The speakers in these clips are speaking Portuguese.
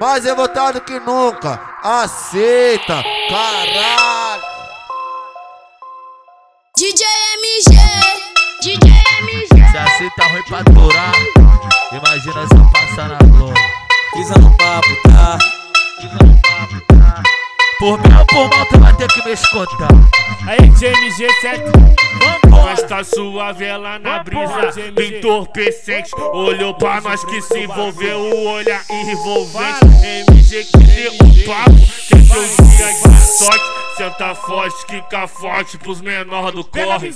mais revoltado que nunca. Aceita, caralho. DJ MG, DJ MG. Se assim tá ruim pra durar, imagina se eu passar na Globo. Pisa no papo, tá? Pisa no papo, tá? Por bem ou por mal, tu vai ter que me escutar. Aí, GMG7, nós tá suave ela na brisa, entorpecente. Olhou pra nós que se envolveu, o olhar envolvente. MG que deu um papo, tem seu dia de sorte. Senta forte, quica forte pros menor do corre.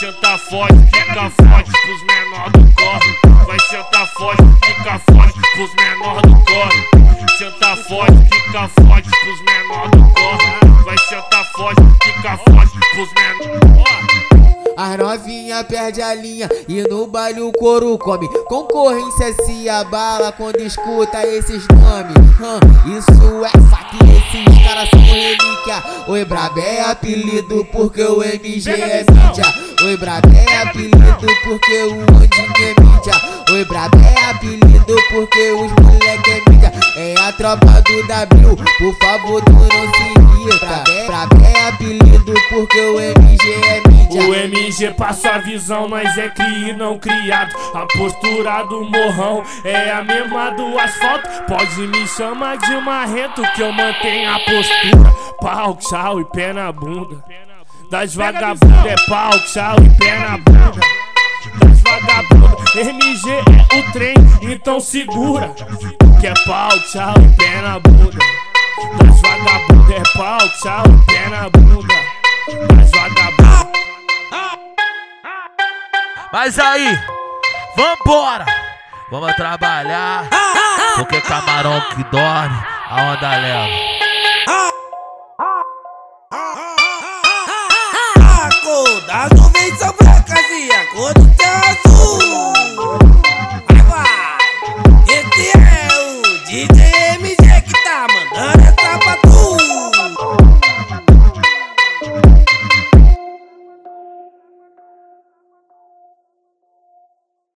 Senta forte, quica forte pros menor do corre. Vai sentar forte, quica forte pros menor do corre. Senta forte, quica forte pros menor do corre. Vai sentar forte, quica forte pros menor. As novinha perde a linha e no baile o couro come. Concorrência se abala quando escuta esses nomes. Hum, isso é fato, esses caras são relíquia. Oi, Brabé é apelido porque o MG é mídia. Oi, Brabé é apelido porque o Andinho é mídia. Oi, Brabé é apelido porque os moleque é mídia. É a tropa do W, por favor, tu não se irrita. Brabé é apelido porque o MG é mídia. O MG passa a visão, nós é cri e não criado. A postura do morrão é a mesma do asfalto. Pode me chamar de marrento que eu mantenho a postura. Pau, tchau e pé na bunda. Das vagabundas é pau, tchau e pé na bunda. Das vagabundas, MG é o trem, então segura. Que é pau, tchau e pé na bunda. Das vagabundas é pau, tchau e pé na bunda. Das vagabundas. Mas aí, vambora! Vamos trabalhar, porque camarão que dorme, a onda leva. Acordado vem só pra casinha, quando tem